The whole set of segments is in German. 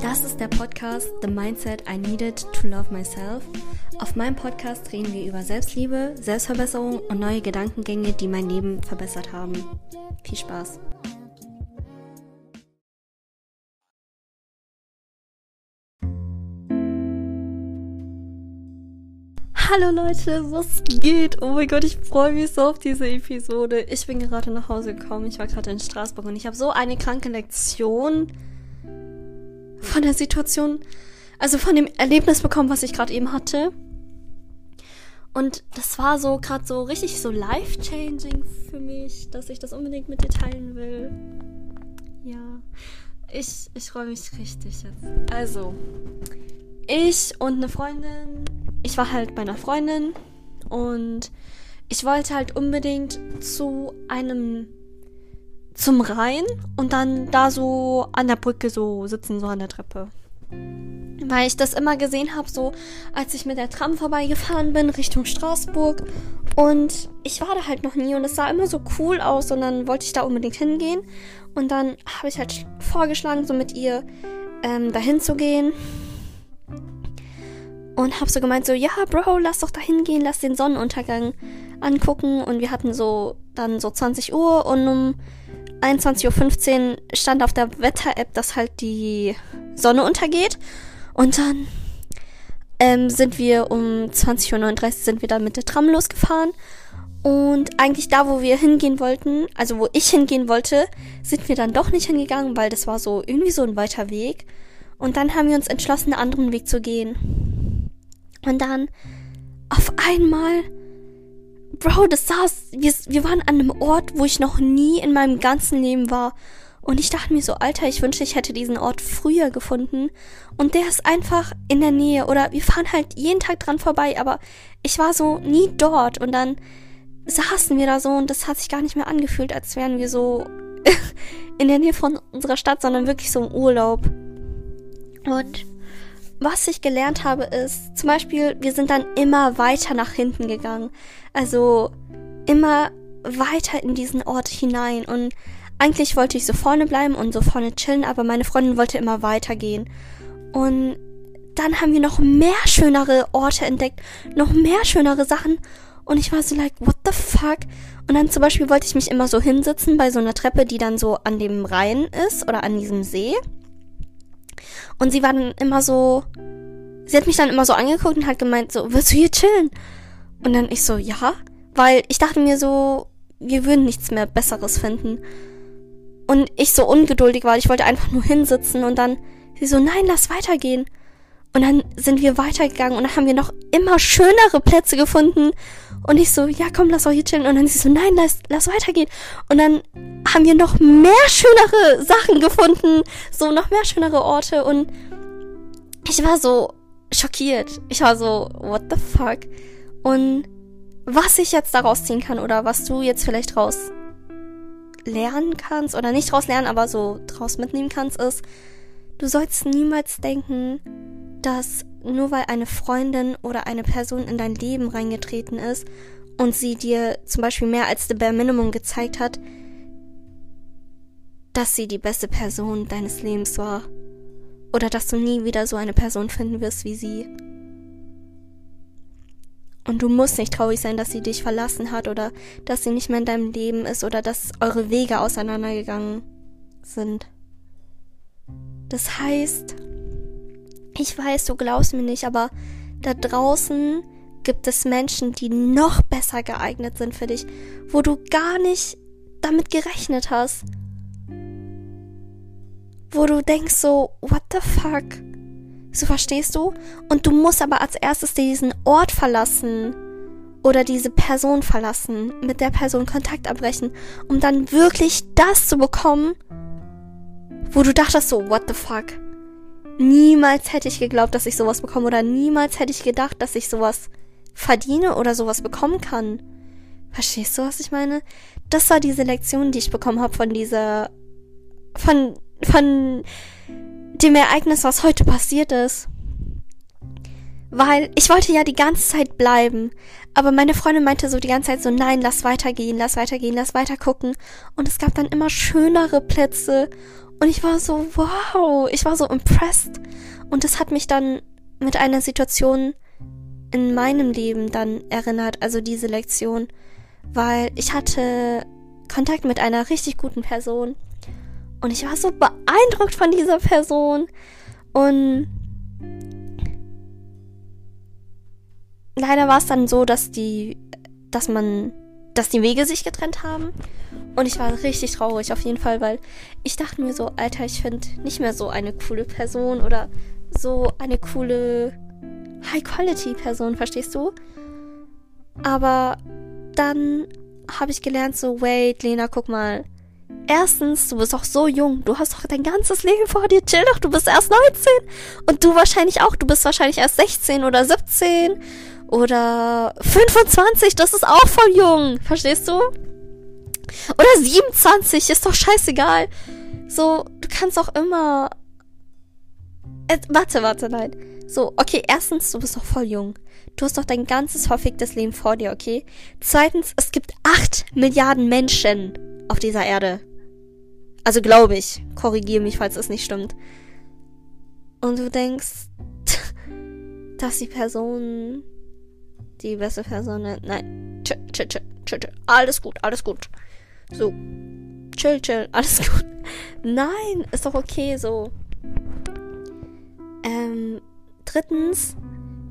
Das ist der Podcast The Mindset I Needed to Love Myself. Auf meinem Podcast reden wir über Selbstliebe, Selbstverbesserung und neue Gedankengänge, die mein Leben verbessert haben. Viel Spaß! Hallo Leute, was geht? Oh mein Gott, ich freue mich so auf diese Episode. Ich bin gerade nach Hause gekommen. Ich war gerade in Straßburg und ich habe so eine kranke Lektion von der Situation, also von dem Erlebnis bekommen, was ich gerade eben hatte. Und das war so gerade so richtig so life-changing für mich, dass ich das unbedingt mit dir teilen will. Ja, ich, ich freue mich richtig jetzt. Also, ich und eine Freundin ich war halt bei einer Freundin und ich wollte halt unbedingt zu einem zum Rhein und dann da so an der Brücke so sitzen, so an der Treppe. Weil ich das immer gesehen habe, so als ich mit der Tram vorbeigefahren bin Richtung Straßburg. Und ich war da halt noch nie und es sah immer so cool aus und dann wollte ich da unbedingt hingehen. Und dann habe ich halt vorgeschlagen, so mit ihr ähm, dahin zu gehen und hab so gemeint so, ja, Bro, lass doch da hingehen, lass den Sonnenuntergang angucken und wir hatten so dann so 20 Uhr und um 21.15 Uhr stand auf der Wetter-App, dass halt die Sonne untergeht und dann ähm, sind wir um 20.39 Uhr sind wir dann mit der Tram losgefahren und eigentlich da, wo wir hingehen wollten, also wo ich hingehen wollte, sind wir dann doch nicht hingegangen, weil das war so irgendwie so ein weiter Weg. Und dann haben wir uns entschlossen, einen anderen Weg zu gehen. Und dann auf einmal, Bro, das saß, wir, wir waren an einem Ort, wo ich noch nie in meinem ganzen Leben war. Und ich dachte mir so, Alter, ich wünschte, ich hätte diesen Ort früher gefunden. Und der ist einfach in der Nähe. Oder wir fahren halt jeden Tag dran vorbei, aber ich war so nie dort. Und dann saßen wir da so und das hat sich gar nicht mehr angefühlt, als wären wir so in der Nähe von unserer Stadt, sondern wirklich so im Urlaub. Und was ich gelernt habe, ist, zum Beispiel, wir sind dann immer weiter nach hinten gegangen. Also immer weiter in diesen Ort hinein. Und eigentlich wollte ich so vorne bleiben und so vorne chillen, aber meine Freundin wollte immer weitergehen. Und dann haben wir noch mehr schönere Orte entdeckt, noch mehr schönere Sachen. Und ich war so like, what the fuck? Und dann zum Beispiel wollte ich mich immer so hinsitzen bei so einer Treppe, die dann so an dem Rhein ist oder an diesem See. Und sie war dann immer so, sie hat mich dann immer so angeguckt und hat gemeint, so, willst du hier chillen? Und dann ich so, ja, weil ich dachte mir so, wir würden nichts mehr Besseres finden. Und ich so ungeduldig war, ich wollte einfach nur hinsitzen und dann sie so, nein, lass weitergehen. Und dann sind wir weitergegangen und dann haben wir noch immer schönere Plätze gefunden. Und ich so, ja komm, lass auch hier chillen. Und dann sie so, nein, lass, lass weitergehen. Und dann haben wir noch mehr schönere Sachen gefunden. So, noch mehr schönere Orte. Und ich war so schockiert. Ich war so, what the fuck? Und was ich jetzt daraus ziehen kann oder was du jetzt vielleicht draus lernen kannst oder nicht draus lernen, aber so draus mitnehmen kannst, ist, du sollst niemals denken, dass nur weil eine Freundin oder eine Person in dein Leben reingetreten ist und sie dir zum Beispiel mehr als the bare minimum gezeigt hat, dass sie die beste Person deines Lebens war. Oder dass du nie wieder so eine Person finden wirst wie sie. Und du musst nicht traurig sein, dass sie dich verlassen hat oder dass sie nicht mehr in deinem Leben ist oder dass eure Wege auseinandergegangen sind. Das heißt, ich weiß, du glaubst mir nicht, aber da draußen gibt es Menschen, die noch besser geeignet sind für dich, wo du gar nicht damit gerechnet hast. Wo du denkst so, what the fuck? So verstehst du? Und du musst aber als erstes diesen Ort verlassen oder diese Person verlassen, mit der Person Kontakt abbrechen, um dann wirklich das zu bekommen, wo du dachtest so, what the fuck? Niemals hätte ich geglaubt, dass ich sowas bekomme oder niemals hätte ich gedacht, dass ich sowas verdiene oder sowas bekommen kann. Verstehst du, was ich meine? Das war diese Lektion, die ich bekommen habe von dieser von von dem Ereignis, was heute passiert ist. Weil ich wollte ja die ganze Zeit bleiben. Aber meine Freundin meinte so die ganze Zeit so, nein, lass weitergehen, lass weitergehen, lass weiter gucken. Und es gab dann immer schönere Plätze. Und ich war so, wow, ich war so impressed. Und das hat mich dann mit einer Situation in meinem Leben dann erinnert, also diese Lektion, weil ich hatte Kontakt mit einer richtig guten Person. Und ich war so beeindruckt von dieser Person. Und leider war es dann so, dass die, dass man, dass die Wege sich getrennt haben und ich war richtig traurig auf jeden Fall, weil ich dachte mir so, Alter, ich finde nicht mehr so eine coole Person oder so eine coole High-Quality-Person, verstehst du? Aber dann habe ich gelernt, so, wait, Lena, guck mal. Erstens, du bist doch so jung. Du hast doch dein ganzes Leben vor dir. Chill doch, du bist erst 19. Und du wahrscheinlich auch. Du bist wahrscheinlich erst 16 oder 17 oder 25. Das ist auch voll jung. Verstehst du? Oder 27. Ist doch scheißegal. So, du kannst auch immer. Äh, warte, warte, nein. So, okay, erstens, du bist doch voll jung. Du hast doch dein ganzes verficktes Leben vor dir, okay? Zweitens, es gibt acht Milliarden Menschen auf dieser Erde. Also glaube ich. Korrigiere mich, falls es nicht stimmt. Und du denkst, dass die Person die beste Person. Nein. Chill, chill, chill, chill, chill. Alles gut, alles gut. So. Chill, chill, alles gut. Nein, ist doch okay so. Ähm, drittens,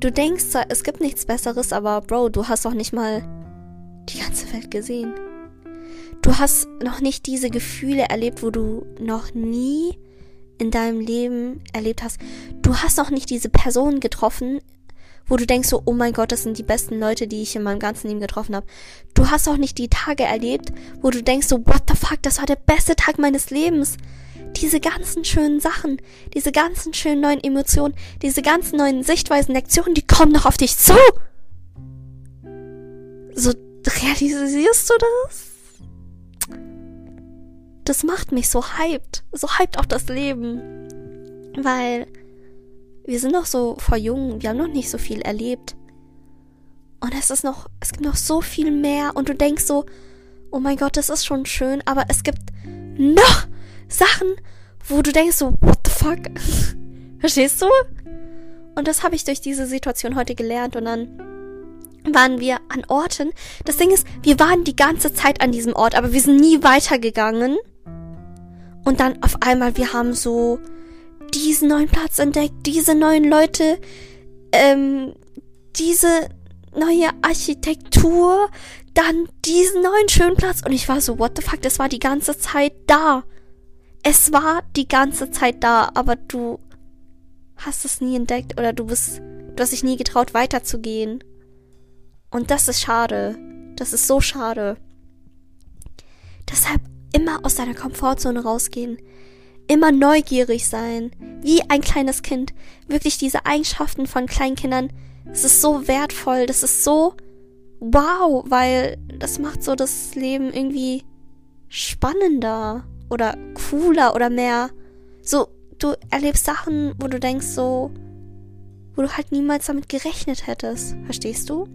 du denkst zwar, es gibt nichts Besseres, aber Bro, du hast doch nicht mal die ganze Welt gesehen. Du hast noch nicht diese Gefühle erlebt, wo du noch nie in deinem Leben erlebt hast. Du hast noch nicht diese Person getroffen, wo du denkst so, oh mein Gott, das sind die besten Leute, die ich in meinem ganzen Leben getroffen habe. Du hast auch nicht die Tage erlebt, wo du denkst so, what the fuck, das war der beste Tag meines Lebens diese ganzen schönen Sachen, diese ganzen schönen neuen Emotionen, diese ganzen neuen Sichtweisen, Lektionen, die kommen noch auf dich zu. So realisierst du das? Das macht mich so hyped, so hyped auf das Leben, weil wir sind noch so vor jung, wir haben noch nicht so viel erlebt. Und es ist noch, es gibt noch so viel mehr und du denkst so, oh mein Gott, das ist schon schön, aber es gibt noch Sachen, wo du denkst so, what the fuck? Verstehst du? Und das habe ich durch diese Situation heute gelernt und dann waren wir an Orten. Das Ding ist, wir waren die ganze Zeit an diesem Ort, aber wir sind nie weitergegangen. Und dann auf einmal, wir haben so diesen neuen Platz entdeckt, diese neuen Leute, ähm, diese neue Architektur, dann diesen neuen schönen Platz. Und ich war so, what the fuck, das war die ganze Zeit da. Es war die ganze Zeit da, aber du hast es nie entdeckt oder du bist, du hast dich nie getraut weiterzugehen. Und das ist schade. Das ist so schade. Deshalb immer aus deiner Komfortzone rausgehen. Immer neugierig sein. Wie ein kleines Kind. Wirklich diese Eigenschaften von Kleinkindern. Es ist so wertvoll. Das ist so wow, weil das macht so das Leben irgendwie spannender oder cooler oder mehr. So, du erlebst Sachen, wo du denkst so, wo du halt niemals damit gerechnet hättest. Verstehst du?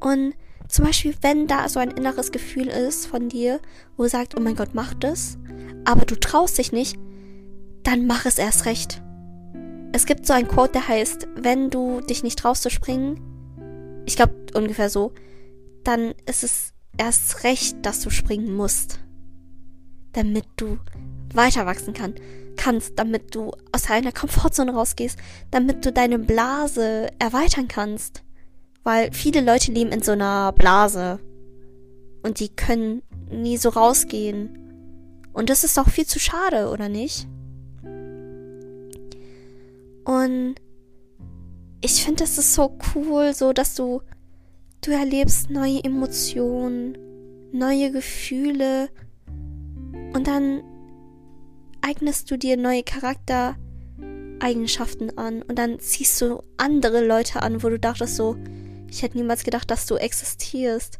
Und zum Beispiel, wenn da so ein inneres Gefühl ist von dir, wo sagt, oh mein Gott, mach das, aber du traust dich nicht, dann mach es erst recht. Es gibt so ein Quote, der heißt, wenn du dich nicht traust zu springen, ich glaube ungefähr so, dann ist es erst recht, dass du springen musst. Damit du weiter wachsen kann, kannst, damit du aus deiner Komfortzone rausgehst, damit du deine Blase erweitern kannst. Weil viele Leute leben in so einer Blase. Und die können nie so rausgehen. Und das ist doch viel zu schade, oder nicht? Und ich finde, das ist so cool, so dass du Du erlebst neue Emotionen, neue Gefühle und dann eignest du dir neue Charaktereigenschaften an und dann ziehst du andere Leute an, wo du dachtest so, ich hätte niemals gedacht, dass du existierst.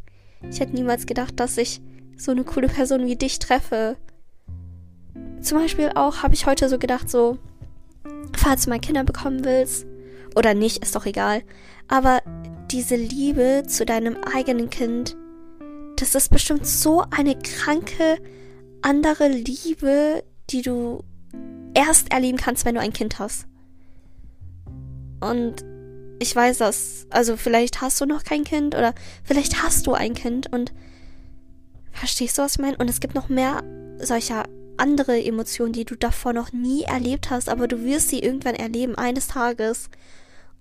Ich hätte niemals gedacht, dass ich so eine coole Person wie dich treffe. Zum Beispiel auch habe ich heute so gedacht, so, falls du mal Kinder bekommen willst oder nicht, ist doch egal. Aber diese Liebe zu deinem eigenen Kind, das ist bestimmt so eine kranke andere Liebe, die du erst erleben kannst, wenn du ein Kind hast. Und ich weiß das, also vielleicht hast du noch kein Kind oder vielleicht hast du ein Kind und verstehst du, was ich meine? Und es gibt noch mehr solcher andere Emotionen, die du davor noch nie erlebt hast, aber du wirst sie irgendwann erleben, eines Tages.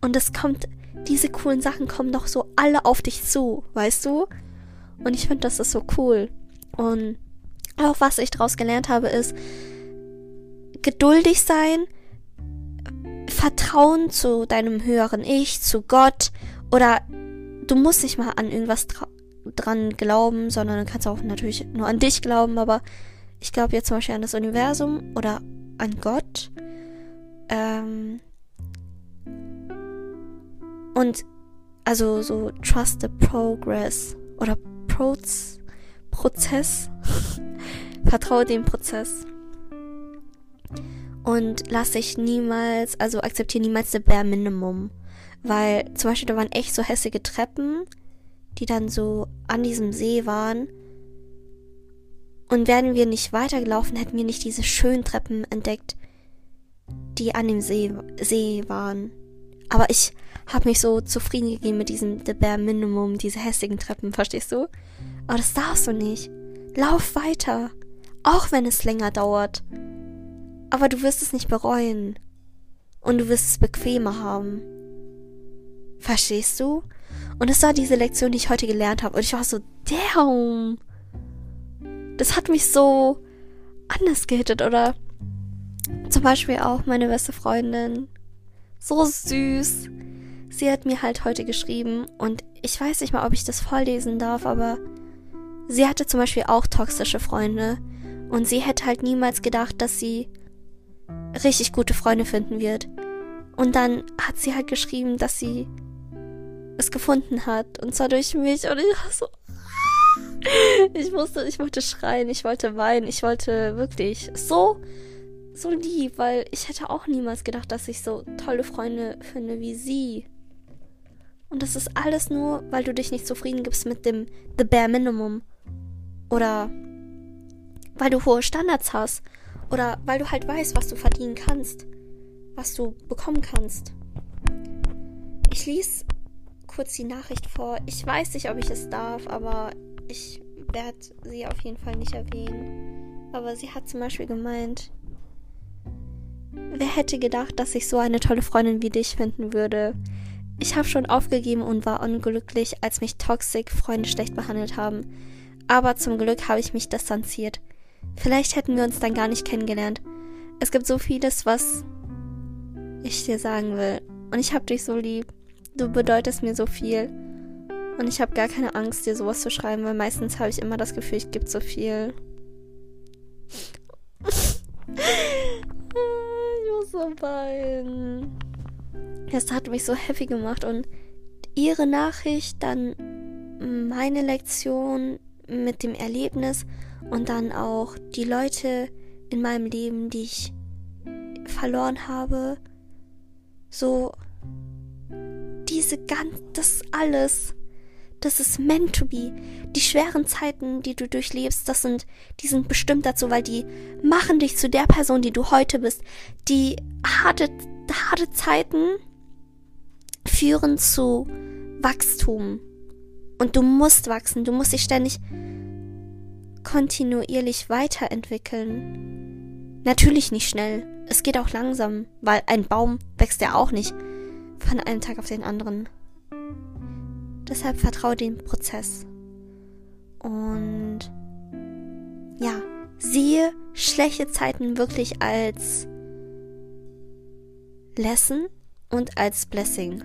Und es kommt, diese coolen Sachen kommen noch so alle auf dich zu, weißt du? Und ich finde, das ist so cool. Und auch was ich daraus gelernt habe, ist geduldig sein, Vertrauen zu deinem höheren Ich, zu Gott oder du musst nicht mal an irgendwas dran glauben, sondern du kannst auch natürlich nur an dich glauben, aber ich glaube jetzt zum Beispiel an das Universum oder an Gott. Ähm und also so trust the progress oder Proz Prozess. Vertraue dem Prozess. Und lass dich niemals, also akzeptiere niemals the bare minimum. Weil zum Beispiel da waren echt so hässliche Treppen, die dann so an diesem See waren. Und wären wir nicht weitergelaufen, hätten wir nicht diese schönen Treppen entdeckt, die an dem See, See waren. Aber ich habe mich so zufrieden gegeben mit diesem The Bare Minimum, diese hässlichen Treppen, verstehst du? Aber das darfst du nicht. Lauf weiter. Auch wenn es länger dauert. Aber du wirst es nicht bereuen. Und du wirst es bequemer haben. Verstehst du? Und das war diese Lektion, die ich heute gelernt habe. Und ich war so, damn. Das hat mich so anders gehittet. Oder zum Beispiel auch meine beste Freundin. So süß. Sie hat mir halt heute geschrieben und ich weiß nicht mal, ob ich das vorlesen darf, aber sie hatte zum Beispiel auch toxische Freunde und sie hätte halt niemals gedacht, dass sie richtig gute Freunde finden wird. Und dann hat sie halt geschrieben, dass sie es gefunden hat. Und zwar durch mich. Und ich war so. Ich musste, ich wollte schreien, ich wollte weinen, ich wollte wirklich so, so lieb, weil ich hätte auch niemals gedacht, dass ich so tolle Freunde finde wie sie. Und das ist alles nur, weil du dich nicht zufrieden gibst mit dem The Bare Minimum. Oder weil du hohe Standards hast. Oder weil du halt weißt, was du verdienen kannst. Was du bekommen kannst. Ich lese kurz die Nachricht vor. Ich weiß nicht, ob ich es darf, aber ich werde sie auf jeden Fall nicht erwähnen. Aber sie hat zum Beispiel gemeint, wer hätte gedacht, dass ich so eine tolle Freundin wie dich finden würde? Ich habe schon aufgegeben und war unglücklich, als mich toxic Freunde schlecht behandelt haben. Aber zum Glück habe ich mich distanziert. Vielleicht hätten wir uns dann gar nicht kennengelernt. Es gibt so vieles, was ich dir sagen will. Und ich hab dich so lieb. Du bedeutest mir so viel. Und ich habe gar keine Angst, dir sowas zu schreiben, weil meistens habe ich immer das Gefühl, ich gebe so viel. ich muss so weinen. Das hat mich so happy gemacht und ihre Nachricht, dann meine Lektion mit dem Erlebnis und dann auch die Leute in meinem Leben, die ich verloren habe. So, diese ganz, das alles, das ist meant to be. Die schweren Zeiten, die du durchlebst, das sind, die sind bestimmt dazu, weil die machen dich zu der Person, die du heute bist. Die harte, harte Zeiten führen zu Wachstum. Und du musst wachsen, du musst dich ständig kontinuierlich weiterentwickeln. Natürlich nicht schnell. Es geht auch langsam, weil ein Baum wächst ja auch nicht von einem Tag auf den anderen. Deshalb vertraue dem Prozess. Und ja, siehe schlechte Zeiten wirklich als Lesson und als Blessing.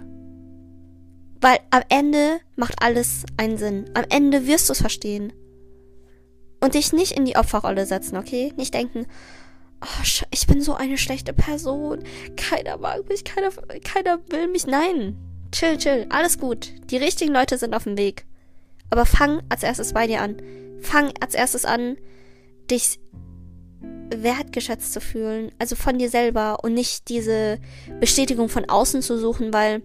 Weil am Ende macht alles einen Sinn. Am Ende wirst du es verstehen. Und dich nicht in die Opferrolle setzen, okay? Nicht denken, oh, ich bin so eine schlechte Person. Keiner mag mich, keiner, keiner will mich. Nein. Chill, chill. Alles gut. Die richtigen Leute sind auf dem Weg. Aber fang als erstes bei dir an. Fang als erstes an, dich wertgeschätzt zu fühlen, also von dir selber und nicht diese Bestätigung von außen zu suchen, weil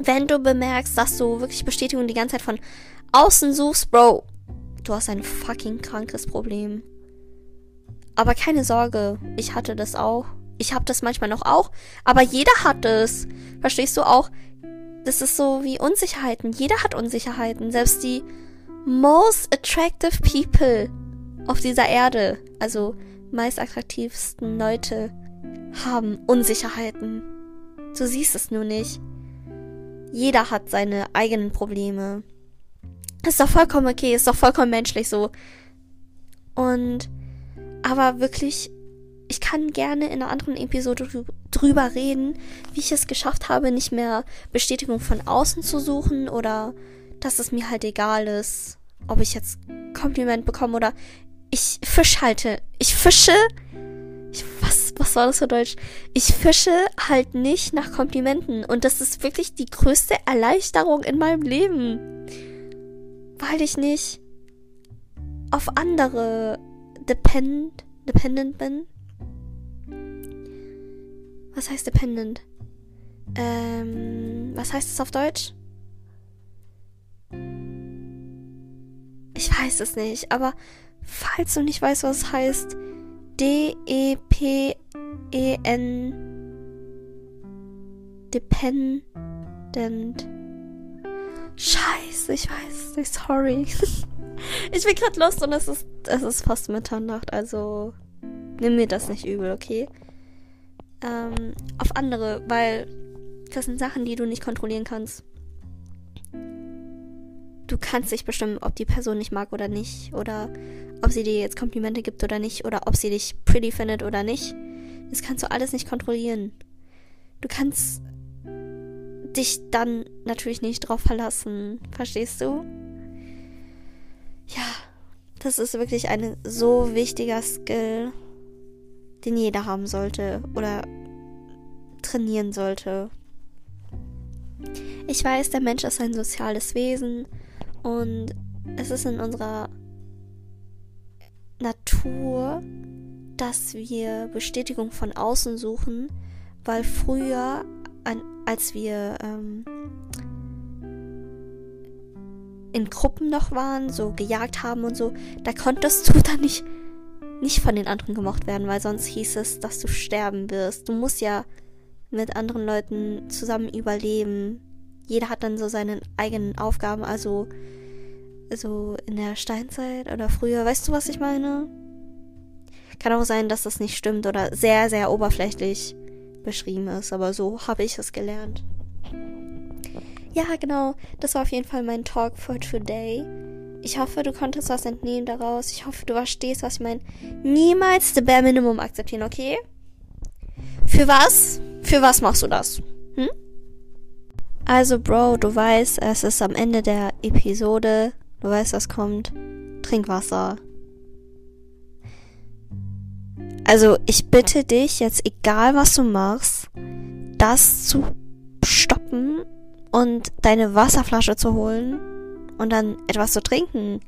wenn du bemerkst, dass du wirklich Bestätigung die ganze Zeit von außen suchst, Bro, du hast ein fucking krankes Problem. Aber keine Sorge, ich hatte das auch. Ich habe das manchmal noch auch, aber jeder hat es. Verstehst du auch? Das ist so wie Unsicherheiten. Jeder hat Unsicherheiten. Selbst die most attractive people auf dieser Erde, also meist attraktivsten Leute, haben Unsicherheiten. Du siehst es nur nicht. Jeder hat seine eigenen Probleme. Ist doch vollkommen okay, ist doch vollkommen menschlich so. Und, aber wirklich, ich kann gerne in einer anderen Episode drüber reden, wie ich es geschafft habe, nicht mehr Bestätigung von außen zu suchen oder dass es mir halt egal ist, ob ich jetzt Kompliment bekomme oder ich fisch halte. Ich fische. Ich, was, was war das für Deutsch? Ich fische halt nicht nach Komplimenten. Und das ist wirklich die größte Erleichterung in meinem Leben. Weil ich nicht auf andere depend, dependent bin. Was heißt dependent? Ähm, was heißt es auf Deutsch? Ich weiß es nicht, aber falls du nicht weißt, was es heißt, D-E-P-E-N Dependent. Scheiße, ich weiß nicht, sorry. ich bin gerade lost und es ist, es ist fast Mitternacht, also nimm mir das nicht übel, okay? Ähm, auf andere, weil das sind Sachen, die du nicht kontrollieren kannst du kannst dich bestimmen, ob die Person dich mag oder nicht. Oder ob sie dir jetzt Komplimente gibt oder nicht. Oder ob sie dich pretty findet oder nicht. Das kannst du alles nicht kontrollieren. Du kannst dich dann natürlich nicht drauf verlassen. Verstehst du? Ja, das ist wirklich ein so wichtiger Skill, den jeder haben sollte oder trainieren sollte. Ich weiß, der Mensch ist ein soziales Wesen und es ist in unserer Natur, dass wir Bestätigung von außen suchen, weil früher, an, als wir ähm, in Gruppen noch waren, so gejagt haben und so, da konntest du dann nicht, nicht von den anderen gemocht werden, weil sonst hieß es, dass du sterben wirst. Du musst ja mit anderen Leuten zusammen überleben. Jeder hat dann so seine eigenen Aufgaben, also so in der Steinzeit oder früher. Weißt du, was ich meine? Kann auch sein, dass das nicht stimmt oder sehr, sehr oberflächlich beschrieben ist, aber so habe ich es gelernt. Ja, genau. Das war auf jeden Fall mein Talk for today. Ich hoffe, du konntest was entnehmen daraus. Ich hoffe, du verstehst, was ich meine. Niemals the bare minimum akzeptieren, okay? Für was? Für was machst du das? Hm? Also, Bro, du weißt, es ist am Ende der Episode. Du weißt, was kommt. Trinkwasser. Also, ich bitte dich jetzt, egal was du machst, das zu stoppen und deine Wasserflasche zu holen und dann etwas zu trinken.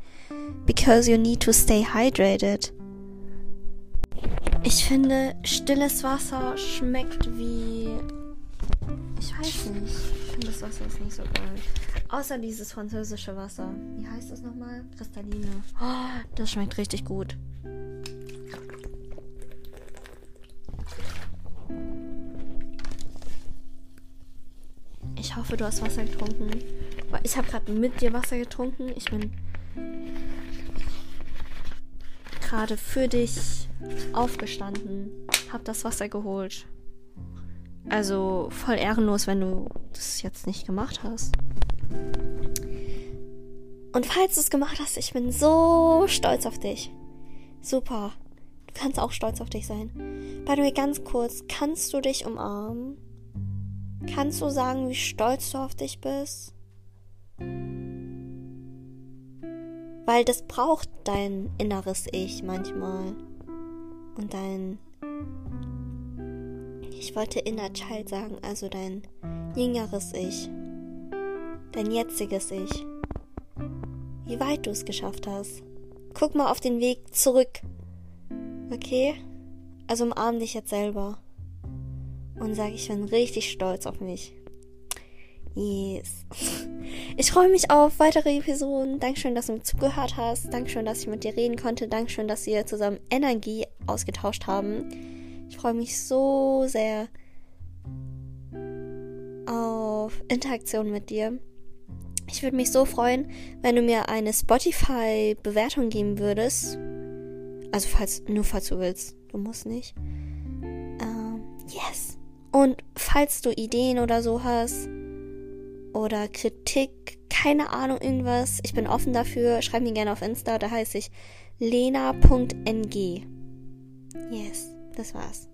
Because you need to stay hydrated. Ich finde, stilles Wasser schmeckt wie. Ich weiß nicht. Ich finde das Wasser ist nicht so geil. Außer dieses französische Wasser. Wie heißt das nochmal? Kristalline. Oh, das schmeckt richtig gut. Ich hoffe, du hast Wasser getrunken. Ich habe gerade mit dir Wasser getrunken. Ich bin gerade für dich aufgestanden. Hab das Wasser geholt. Also voll ehrenlos, wenn du das jetzt nicht gemacht hast. Und falls du es gemacht hast, ich bin so stolz auf dich. Super. Du kannst auch stolz auf dich sein. By the way, ganz kurz, kannst du dich umarmen? Kannst du sagen, wie stolz du auf dich bist? Weil das braucht dein inneres Ich manchmal. Und dein. Ich wollte Inner Child sagen, also dein jüngeres Ich dein jetziges Ich. Wie weit du es geschafft hast. Guck mal auf den Weg zurück. Okay? Also umarm dich jetzt selber. Und sag, ich bin richtig stolz auf mich. Yes. Ich freue mich auf weitere Episoden. Dankeschön, dass du mir zugehört hast. Dankeschön, dass ich mit dir reden konnte. Dankeschön, dass wir zusammen Energie ausgetauscht haben. Ich freue mich so sehr auf Interaktion mit dir. Ich würde mich so freuen, wenn du mir eine Spotify-Bewertung geben würdest. Also falls, nur falls du willst. Du musst nicht. Ähm, yes. Und falls du Ideen oder so hast oder Kritik, keine Ahnung, irgendwas, ich bin offen dafür. Schreib mir gerne auf Insta, da heiße ich lena.ng. Yes, das war's.